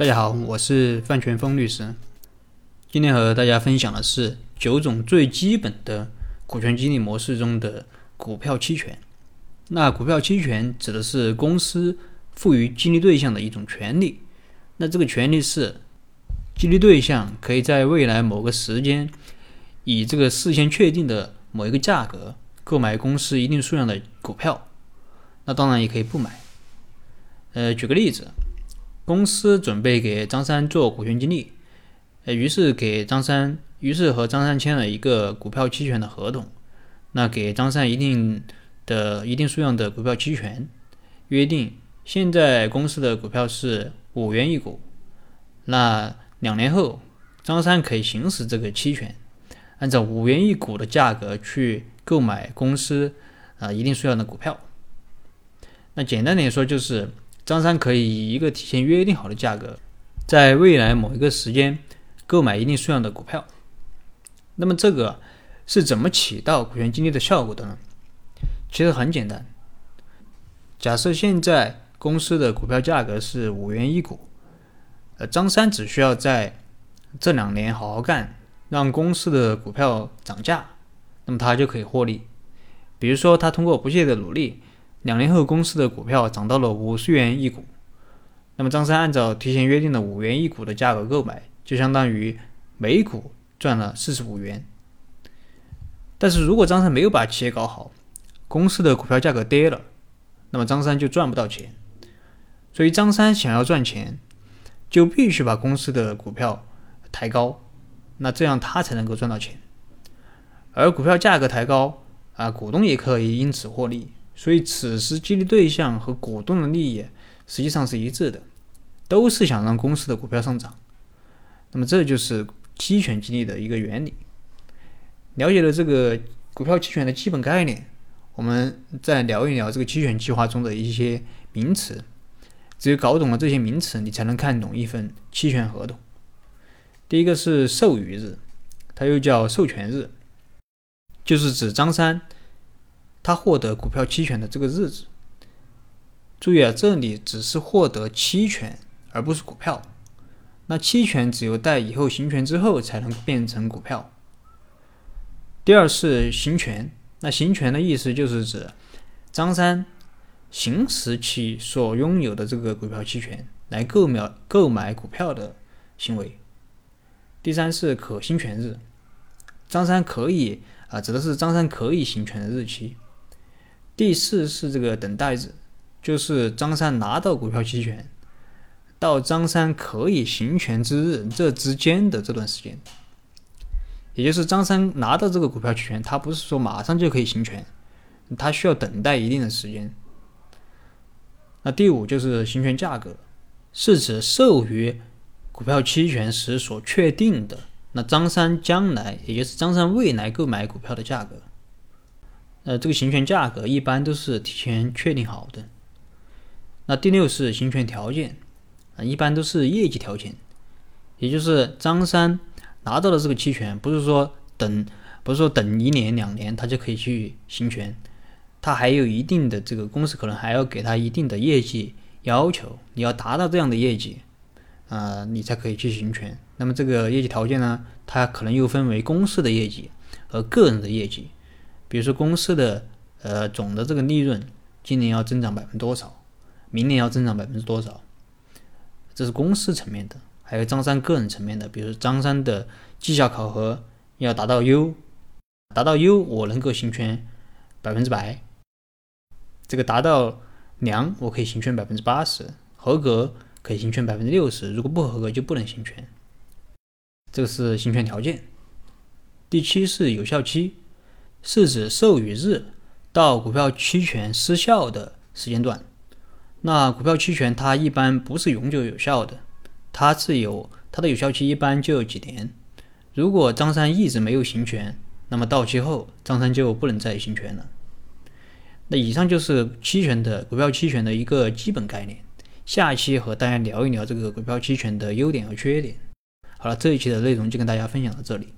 大家好，我是范全峰律师。今天和大家分享的是九种最基本的股权激励模式中的股票期权。那股票期权指的是公司赋予激励对象的一种权利。那这个权利是激励对象可以在未来某个时间，以这个事先确定的某一个价格购买公司一定数量的股票。那当然也可以不买。呃，举个例子。公司准备给张三做股权激励，呃，于是给张三，于是和张三签了一个股票期权的合同。那给张三一定的一定数量的股票期权，约定现在公司的股票是五元一股。那两年后，张三可以行使这个期权，按照五元一股的价格去购买公司啊一定数量的股票。那简单点说就是。张三可以以一个提前约定好的价格，在未来某一个时间购买一定数量的股票。那么这个是怎么起到股权激励的效果的呢？其实很简单。假设现在公司的股票价格是五元一股，呃，张三只需要在这两年好好干，让公司的股票涨价，那么他就可以获利。比如说，他通过不懈的努力。两年后，公司的股票涨到了五十元一股，那么张三按照提前约定的五元一股的价格购买，就相当于每股赚了四十五元。但是如果张三没有把企业搞好，公司的股票价格跌了，那么张三就赚不到钱。所以张三想要赚钱，就必须把公司的股票抬高，那这样他才能够赚到钱。而股票价格抬高啊，股东也可以因此获利。所以，此时激励对象和股东的利益实际上是一致的，都是想让公司的股票上涨。那么，这就是期权激励的一个原理。了解了这个股票期权的基本概念，我们再聊一聊这个期权计划中的一些名词。只有搞懂了这些名词，你才能看懂一份期权合同。第一个是授予日，它又叫授权日，就是指张三。他获得股票期权的这个日子，注意啊，这里只是获得期权，而不是股票。那期权只有待以后行权之后才能变成股票。第二是行权，那行权的意思就是指张三行使其所拥有的这个股票期权来购买购买股票的行为。第三是可行权日，张三可以啊，指的是张三可以行权的日期。第四是这个等待日，就是张三拿到股票期权到张三可以行权之日这之间的这段时间，也就是张三拿到这个股票期权，他不是说马上就可以行权，他需要等待一定的时间。那第五就是行权价格，是指授予股票期权时所确定的那张三将来，也就是张三未来购买股票的价格。呃，这个行权价格一般都是提前确定好的。那第六是行权条件，啊，一般都是业绩条件，也就是张三拿到了这个期权，不是说等，不是说等一年两年他就可以去行权，他还有一定的这个公司可能还要给他一定的业绩要求，你要达到这样的业绩，啊，你才可以去行权。那么这个业绩条件呢，它可能又分为公司的业绩和个人的业绩。比如说公司的呃总的这个利润今年要增长百分之多少，明年要增长百分之多少，这是公司层面的。还有张三个人层面的，比如说张三的绩效考核要达到优，达到优我能够行权百分之百，这个达到良我可以行权百分之八十，合格可以行权百分之六十，如果不合格就不能行权。这个是行权条件。第七是有效期。是指授予日到股票期权失效的时间段。那股票期权它一般不是永久有效的，它是有它的有效期，一般就几年。如果张三一直没有行权，那么到期后张三就不能再行权了。那以上就是期权的股票期权的一个基本概念。下一期和大家聊一聊这个股票期权的优点和缺点。好了，这一期的内容就跟大家分享到这里。